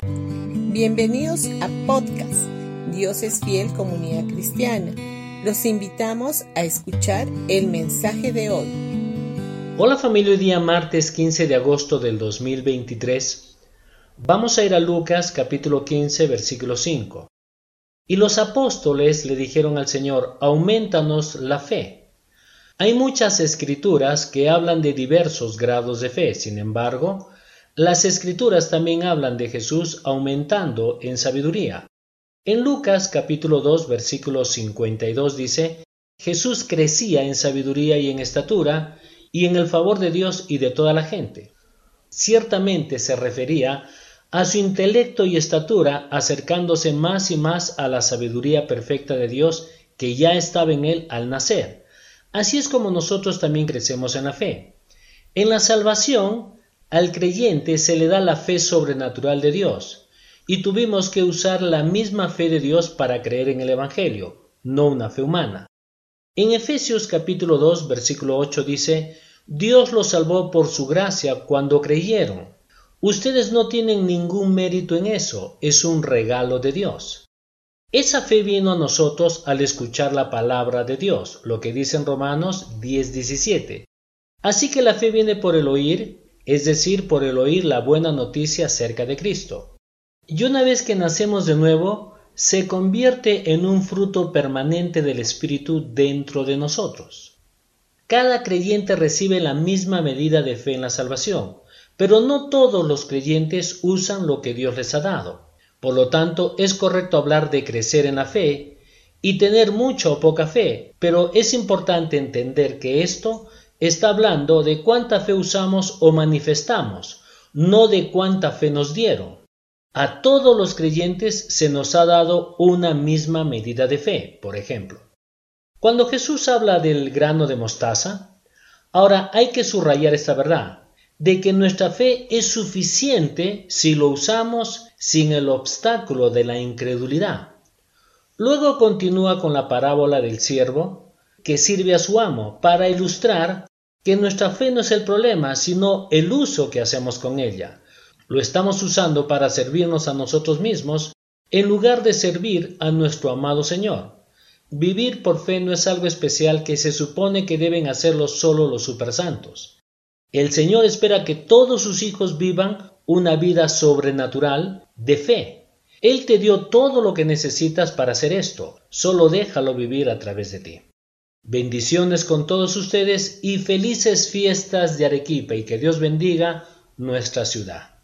Bienvenidos a podcast Dios es fiel comunidad cristiana. Los invitamos a escuchar el mensaje de hoy. Hola familia, hoy día martes 15 de agosto del 2023. Vamos a ir a Lucas capítulo 15 versículo 5. Y los apóstoles le dijeron al Señor, aumentanos la fe. Hay muchas escrituras que hablan de diversos grados de fe, sin embargo, las escrituras también hablan de Jesús aumentando en sabiduría. En Lucas capítulo 2 versículo 52 dice, Jesús crecía en sabiduría y en estatura y en el favor de Dios y de toda la gente. Ciertamente se refería a su intelecto y estatura acercándose más y más a la sabiduría perfecta de Dios que ya estaba en él al nacer. Así es como nosotros también crecemos en la fe. En la salvación, al creyente se le da la fe sobrenatural de Dios, y tuvimos que usar la misma fe de Dios para creer en el Evangelio, no una fe humana. En Efesios capítulo 2 versículo 8 dice, Dios los salvó por su gracia cuando creyeron. Ustedes no tienen ningún mérito en eso, es un regalo de Dios. Esa fe vino a nosotros al escuchar la palabra de Dios, lo que dice en Romanos 10:17. Así que la fe viene por el oír es decir, por el oír la buena noticia acerca de Cristo. Y una vez que nacemos de nuevo, se convierte en un fruto permanente del Espíritu dentro de nosotros. Cada creyente recibe la misma medida de fe en la salvación, pero no todos los creyentes usan lo que Dios les ha dado. Por lo tanto, es correcto hablar de crecer en la fe y tener mucha o poca fe, pero es importante entender que esto está hablando de cuánta fe usamos o manifestamos, no de cuánta fe nos dieron. A todos los creyentes se nos ha dado una misma medida de fe, por ejemplo. Cuando Jesús habla del grano de mostaza, ahora hay que subrayar esta verdad, de que nuestra fe es suficiente si lo usamos sin el obstáculo de la incredulidad. Luego continúa con la parábola del siervo, que sirve a su amo para ilustrar que nuestra fe no es el problema, sino el uso que hacemos con ella. Lo estamos usando para servirnos a nosotros mismos en lugar de servir a nuestro amado Señor. Vivir por fe no es algo especial que se supone que deben hacerlo solo los supersantos. El Señor espera que todos sus hijos vivan una vida sobrenatural de fe. Él te dio todo lo que necesitas para hacer esto, solo déjalo vivir a través de ti. Bendiciones con todos ustedes y felices fiestas de Arequipa y que Dios bendiga nuestra ciudad.